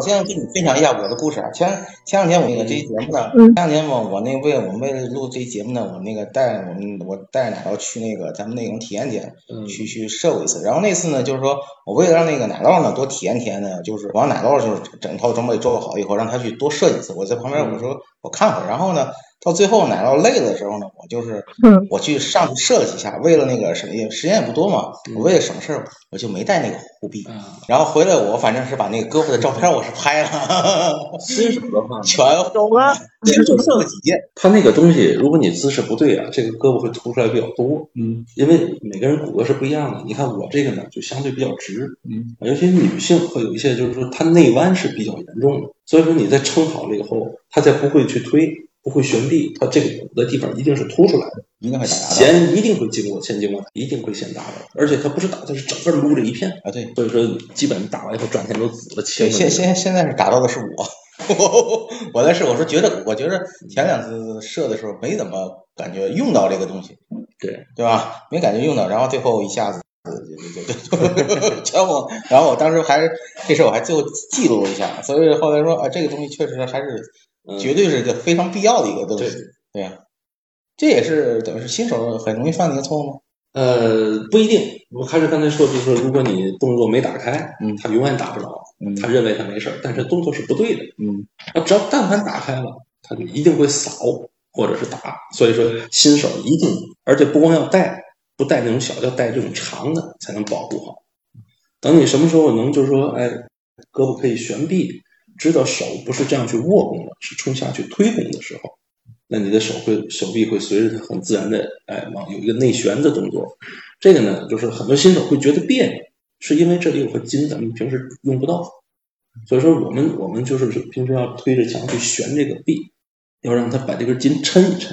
我先跟你分享一下我的故事啊。前前两天我那个这期节目呢，前两天我，我那为我们为了录这期节目呢，我那个带我们我带奶酪去那个咱们那种体验店去去设过一次。然后那次呢，就是说我为了让那个奶酪呢多体验体验呢，就是我让奶酪就是整套装备做好以后，让他去多设计一次。我在旁边我说我看会儿，然后呢。到最后奶酪累了的时候呢，我就是我去上去射了几下，为了那个什么，时间也不多嘛，我为了省事儿，我就没带那个护臂。然后回来我反正是把那个胳膊的照片我是拍了，新手的话全懂啊，其实就射了几箭。他那个东西，如果你姿势不对啊，这个胳膊会凸出来比较多。嗯，因为每个人骨骼是不一样的。你看我这个呢，就相对比较直。嗯，尤其女性会有一些，就是说她内弯是比较严重的。所以说你在撑好了以后，她才不会去推。不会悬臂，它这个鼓的地方一定是凸出来的，一定会打弦一定会经过，先经过，一定会先打的，而且它不是打，它是整个撸着一片啊。对，所以说基本打完以后，转天都紫了。现现现现在是打到的是我，我在试，我说觉得，我觉得前两次射的时候没怎么感觉用到这个东西，对对吧？没感觉用到，然后最后一下子就就就就全我，然后我当时还这事我还最后记录了一下，所以后来说啊，这个东西确实还是。绝对是个非常必要的一个东西，对呀，这也是等于是新手很容易犯的一个错误吗？呃，不一定。我还是刚才说，就是说，如果你动作没打开，嗯，他永远打不着，嗯，他认为他没事儿，但是动作是不对的，嗯，他只要但凡打开了，他就一定会扫或者是打。所以说，新手一定，而且不光要带，不带那种小，要带这种长的才能保护好。等你什么时候能就是说，哎，胳膊可以悬臂。知道手不是这样去握弓的，是冲下去推弓的时候，那你的手会手臂会随着它很自然的哎往有一个内旋的动作。这个呢，就是很多新手会觉得别扭，是因为这里有个筋，咱们平时用不到。所以说我们我们就是平时要推着墙去旋这个臂，要让它把这根筋抻一抻，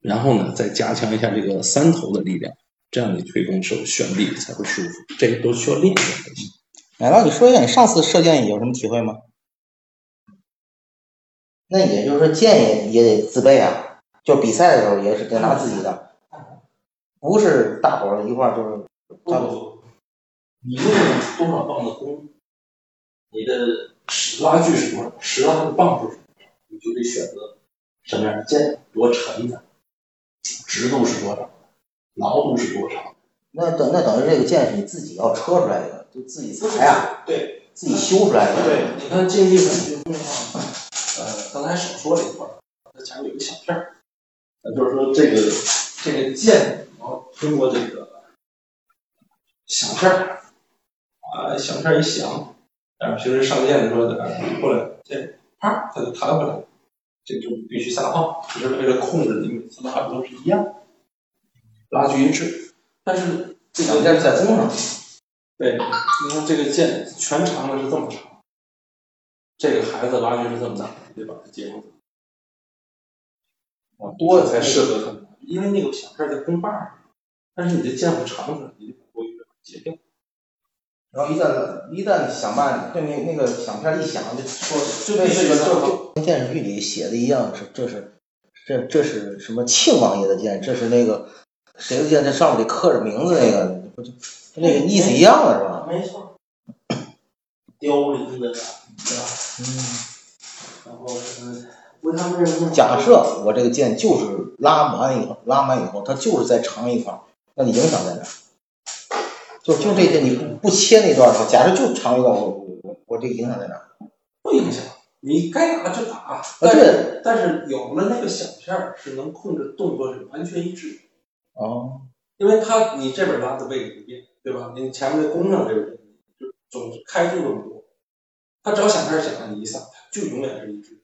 然后呢再加强一下这个三头的力量，这样你推弓手旋臂才会舒服。这个都需要练的东西。奶酪，你说一下你上次射箭有什么体会吗？那也就是说，剑也也得自备啊，就比赛的时候也是得拿自己的，不是大伙儿一块儿就是。不，你用多少磅的弓，你的拉距是多少，实拉的磅数你就得选择什么样的剑，多沉的，直度是多少，牢度是多少。那等那等于这个剑是你自己要车出来的，就自己裁啊，对，自己修出来的。对，你看竞技很多的话。呃，刚才少说了一块儿，它前面有个响片儿，呃，就是说这个这个剑，然后通过这个响片儿，啊，响片一响，啊，平时上箭的时候，呃，过来，这啪，它就弹回来了，这就必须下放，就是为了控制你每次拉都是一样，拉距一致。但是这个箭是在弓上，对，你看这个箭全长的是这么长。这个孩子拉距是这么大，得把它接上。往多了才适合他，因为那个响片在弓把上，但是你的箭不长的，你得把多余的截掉。然后一旦一旦响慢，对那那个响片一响，就说就跟这个就跟电视剧里写的一样，是这是这这是什么庆王爷的剑，这是那个谁的剑，这上面得刻着名字那个，不就那个意思一样的是吧？没错。雕人的。对吧？嗯，然后嗯，为他们假设我这个剑就是拉满以后，拉满以后，它就是再长一块，那你影响在哪？就就这些，你不不切那段的话，假设就长一段，我我我这个影响在哪？不影响，你该打就打。但是但是有了那个小片儿，是能控制动作是完全一致。哦。因为它你这边拉的位置不变，对吧？你前面的弓上这个就总是开出这么多。他只要响片响了，你一撒，就永远是一致。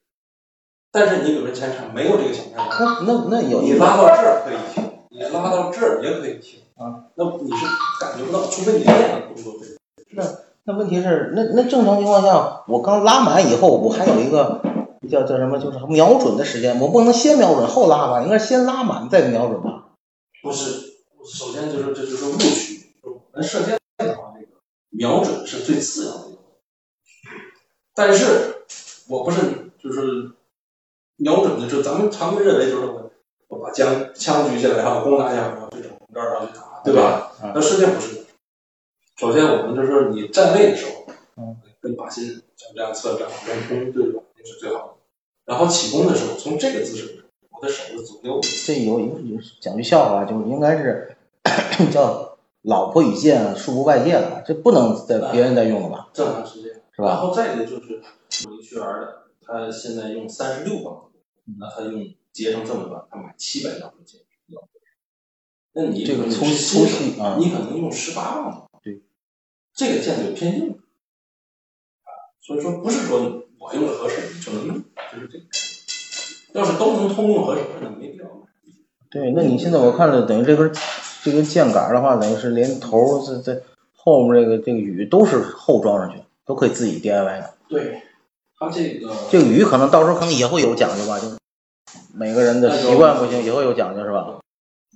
但是你比如说前场没有这个响片，那那那有你拉到这儿可以停，你拉到这儿也可以停啊。那你是感觉不到，除非你练了动作对。那那问题是，那那正常情况下，我刚拉满以后，我还有一个叫叫什么，就是瞄准的时间，我不能先瞄准后拉吧？应该先拉满再瞄准吧？不是，首先就是这就是误区。我们射箭的话，这个瞄准是最次要的。但是，我不是就是瞄准的，就咱们常规认为就是我把枪枪举起来，然后弓拿下，然后这种这儿然后去打，对吧？那射箭不是。首先，我们就是你站位的时候，嗯，跟靶心像这样侧，这样跟弓对准，那是最好的。然后起弓的时候，从这个姿势，我的手是左右。这有有有讲句笑话，就应该是 叫“老婆与剑，恕不外界”了，这不能在别人再用了吧？正常是这样，是吧？然后再一个就是我一学员的，他现在用三十六磅，那他用结成这么短，他买七百磅的剑，那你这个粗粗细啊，你可能用十八磅。对这个剑就偏硬，所以说不是说我用的合适你就能用，就是这个。要是都能通用合适，那没必要买。对，那你现在我看了，等于这根这根剑杆的话，等于是连头在在后面这个这个羽都是后装上去，都可以自己 DIY 的。对，它这个这个鱼可能到时候可能也会有讲究吧，就每个人的习惯不行，也会有讲究是吧？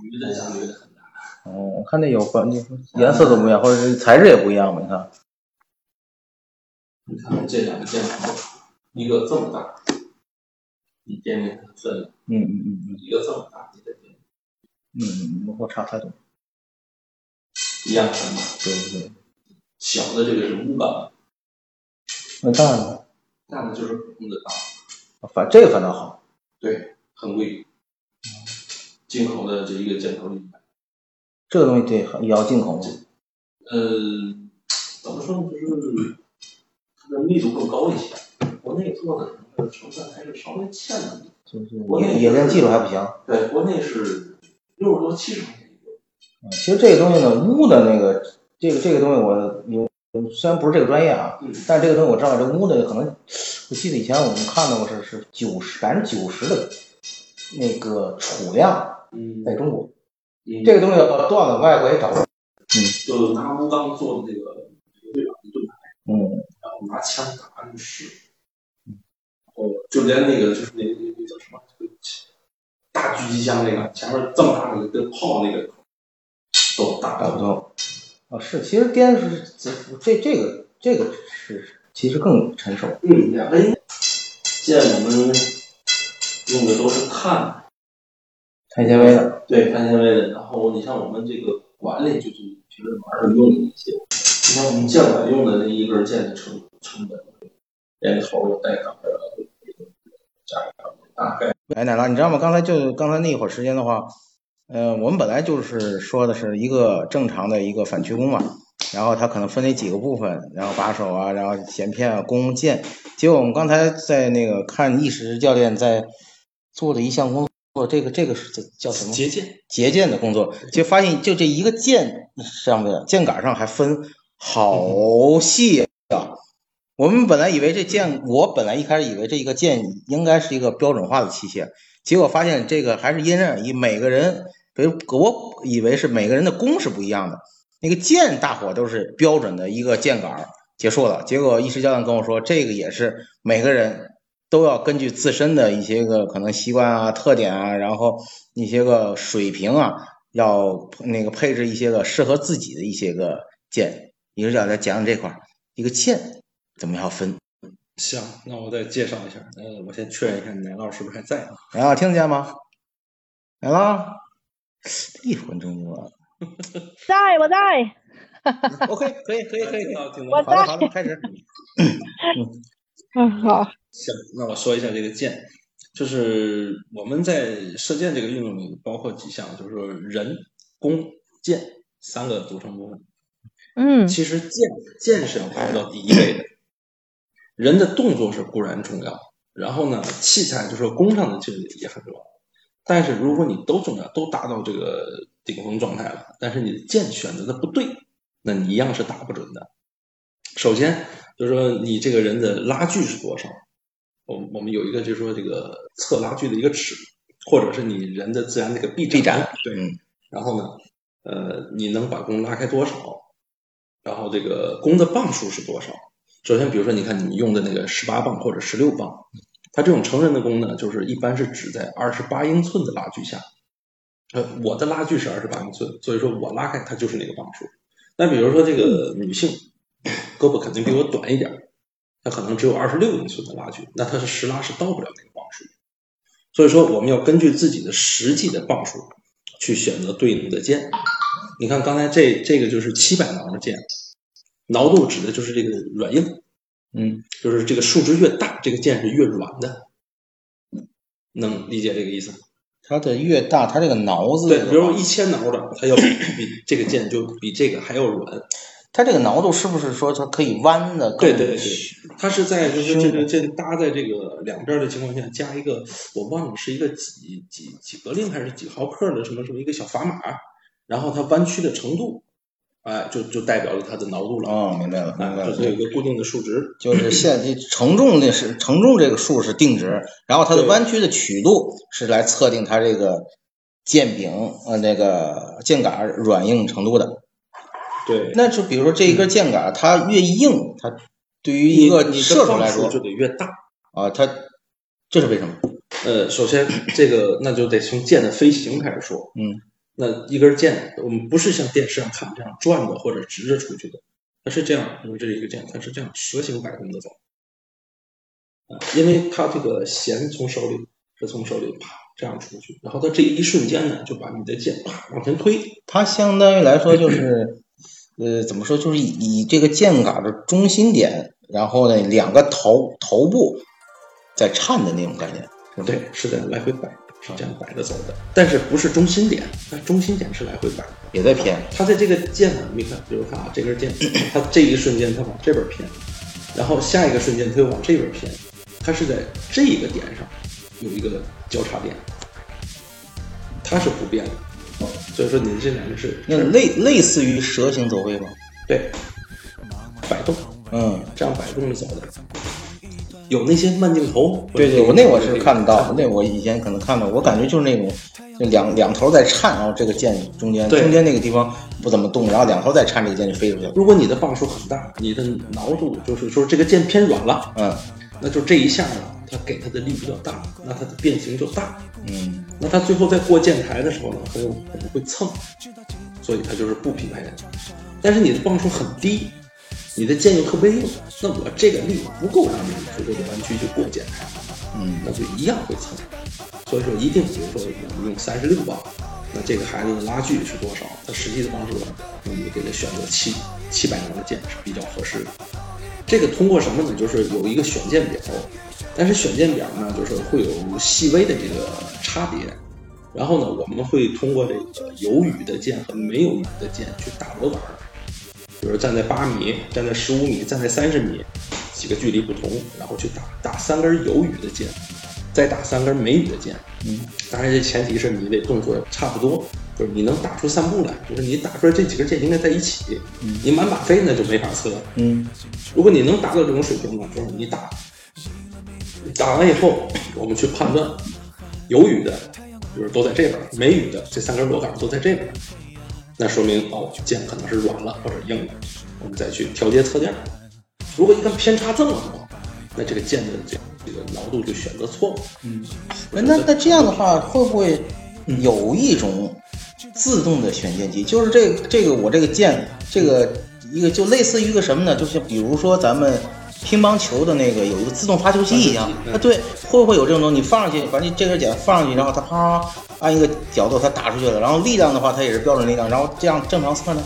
鱼的讲究很大。哦，我看那有关键颜色都不一样，或者是材质也不一样嘛？你看，你看这两个键盘，一个这么大，你点点它分了。嗯嗯嗯嗯。一个这么大，你再点。嗯，我差太多。一样分嘛？对对对。小的这个是五磅。那大的？大的就是普通的大。反这个反倒好。对，很贵。进口的这一个箭头一百。这个东西对也要进口吗？呃，怎么说呢？就是它的密度更高一些。国内做的成分还是稍微欠了点。就是冶冶炼技术还不行。对，国内是六十多、七十块钱一个。嗯，其实这个东西呢，钨的那个这个这个东西，我有虽然不是这个专业啊，但这个东西我知道，这钨的可能我记得以前我们看到过是是九十百分之九十的那个储量在中国。这个东西要断了，外国也找不着。嗯，就拿钨钢做的那个对讲的盾牌。嗯。然后拿枪打那个试。嗯。哦，就连那个就是那那那叫什么？大狙击枪那个前面这么大的跟炮那个都打打不动。啊，是，其实颠是这这这个这个是其实更成熟。嗯，两个剑我们用的都是碳。碳纤维的，对碳纤维的。然后你像我们这个管理就是平时玩儿用的一些，你像我们剑管用的那一根剑的成成本，连头带杆儿加上大概。哎，奶酪，你知道吗？刚才就刚才那一会儿时间的话，嗯，我们本来就是说的是一个正常的一个反曲弓嘛，然后它可能分为几个部分，然后把手啊，然后弦片啊，弓箭。结果我们刚才在那个看意识教练在做的一项工作。做这个这个是叫什么？结箭，结箭的工作，就发现就这一个箭上面箭杆上还分好细啊！我们本来以为这箭，我本来一开始以为这一个箭应该是一个标准化的器械，结果发现这个还是因人而异，每个人，比如我以为是每个人的弓是不一样的，那个箭大伙都是标准的一个箭杆结束了，结果医师教练跟我说，这个也是每个人。都要根据自身的一些个可能习惯啊、特点啊，然后一些个水平啊，要那个配置一些个适合自己的一些个箭。一师教练讲讲这块儿，一个箭怎么样分？行，那我再介绍一下。呃，我先确认一下奶酪是不是还在啊？奶酪听得见吗？奶酪，一分钟就完了。在，我在。OK，可以，可以，可以，可以。我在。好的，好的，开始。嗯，好。行，那我说一下这个箭，就是我们在射箭这个运动里包括几项，就是说人、弓、箭三个组成部分。嗯。其实箭箭是要排到第一位的，人的动作是固然重要，然后呢，器材就是说弓上的距离也很重要。但是如果你都重要，都达到这个顶峰状态了，但是你的箭选择的不对，那你一样是打不准的。首先。就是说，你这个人的拉距是多少？我我们有一个，就是说这个测拉距的一个尺，或者是你人的自然那个臂展，对。然后呢，呃，你能把弓拉开多少？然后后这个弓的磅数是多少？首先，比如说，你看你用的那个十八磅或者十六磅，它这种成人的弓呢，就是一般是指在二十八英寸的拉锯下。呃，我的拉距是二十八英寸，所以说我拉开它就是那个磅数。那比如说这个女性，胳膊肯定比我短一点，她可能只有二十六英寸的拉锯，那她是实拉是到不了那个磅数。所以说，我们要根据自己的实际的磅数去选择对应的剑。你看刚才这这个就是七百挠的剑，挠度指的就是这个软硬，嗯，就是这个数值越大，这个剑是越软的，能理解这个意思？它的越大，它这个挠子，对，比如一千挠的，它要比这个剑就比这个还要软。它这个挠度是不是说它可以弯的？对对对，它是在就是这个剑搭在这个两边的情况下，加一个我忘了是一个几几几格令还是几毫克的什么什么一个小砝码。然后它弯曲的程度，哎，就就代表了它的挠度了。哦，明白了，明白了。就是有一个固定的数值，就是现 承重那是承重这个数是定值，然后它的弯曲的曲度是来测定它这个剑柄呃那个剑杆软硬程度的。对。那就比如说这一根剑杆，它越硬，它对于一个射手来说就得越大啊。它这是为什么？呃，首先这个那就得从剑的飞行开始说。嗯。那一根剑，我们不是像电视上看这样转着或者直着出去的，它是这样，因为这是一个剑，它是这样蛇形摆动的走，啊，因为它这个弦从手里是从手里啪这样出去，然后它这一瞬间呢，就把你的剑啪往前推，它相当于来说就是，呃，怎么说，就是以这个剑杆的中心点，然后呢，两个头头部在颤的那种概念，对，是在来回摆。是这样摆着走的，但是不是中心点，那中心点是来回摆，也在偏。它在这个键呢，你看，比如看啊，这根键，它这一瞬间它往这边偏，然后下一个瞬间它又往这边偏，它是在这个点上有一个交叉点，它是不变的。所以说，你这两个是那类类似于蛇形走位吗？对，摆动，嗯，这样摆动着走的。有那些慢镜头，对对，我那我是看得到，那我以前可能看到，我感觉就是那种，就两两头在颤，然后这个剑中间中间那个地方不怎么动，然后两头在颤，这个剑就飞出去了。如果你的磅数很大，你的挠度就是说这个剑偏软了，嗯，那就这一下呢，它给它的力比较大，那它的变形就大，嗯，那它最后在过剑台的时候呢，它有可能会蹭，所以它就是不匹配的。但是你的磅数很低。你的剑又特别硬，那我这个力不够让你足够的弯曲就过剑台，嗯，那就一样会蹭。所以说一定，比如说我们用三十六磅，那这个孩子的拉距是多少？他实际的磅数，那你给他选择七七百牛的剑是比较合适的。这个通过什么呢？就是有一个选剑表，但是选剑表呢，就是会有细微的这个差别。然后呢，我们会通过这个有雨的剑和没有雨的剑去打螺杆。比如站在八米，站在十五米，站在三十米，几个距离不同，然后去打打三根有雨的箭，再打三根没雨的箭。嗯，当然这前提是你得动作差不多，就是你能打出三步来，就是你打出来这几根箭应该在一起。嗯，你满把飞那就没法测。嗯，如果你能达到这种水平呢，就是你打打完以后，我们去判断有雨的，就是都在这边；没雨的，这三根螺杆都在这边。那说明哦，键可能是软了或者硬了，我们再去调节侧垫。如果一看偏差这么多，那这个键的这这个挠度就选择错了。嗯，那那这样的话，会不会有一种自动的选键机？就是这这个我这个键，这个一个就类似于一个什么呢？就是比如说咱们乒乓球的那个有一个自动发球机一样。啊，对，会不会有这种东西？你放上去，把你这根剪放上去，然后它啪。按一个角度，它打出去了，然后力量的话，它也是标准力量，然后这样正常测呢，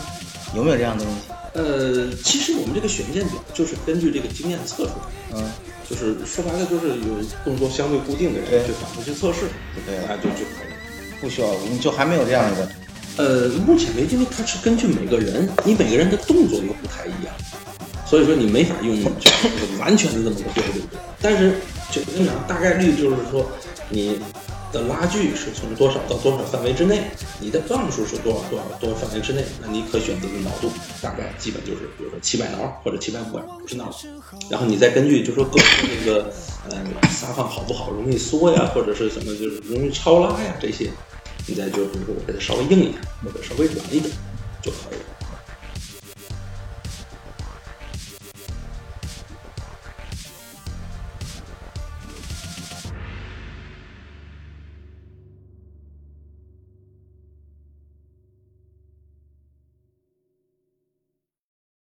有没有这样的东西？呃，其实我们这个选线表就是根据这个经验测出来的，嗯，就是说白了就是有动作相对固定的人去反复去测试，对，啊，就就可以，不需要，你就还没有这样的。呃，目前为止，因为它是根据每个人，你每个人的动作又不太一样，所以说你没法用就是完全的这么个标准，但是就跟你讲，大概率就是说你。的拉距是从多少到多少范围之内？你的磅数是多少多少多少范围之内？那你可选择的挠度大概基本就是，比如说七百挠或者七百五五十挠，然后你再根据就说各种那个呃撒放好不好，容易缩呀，或者是什么就是容易超拉呀这些，你再就比如说我给它稍微硬一点，或者稍微软一点就可以了。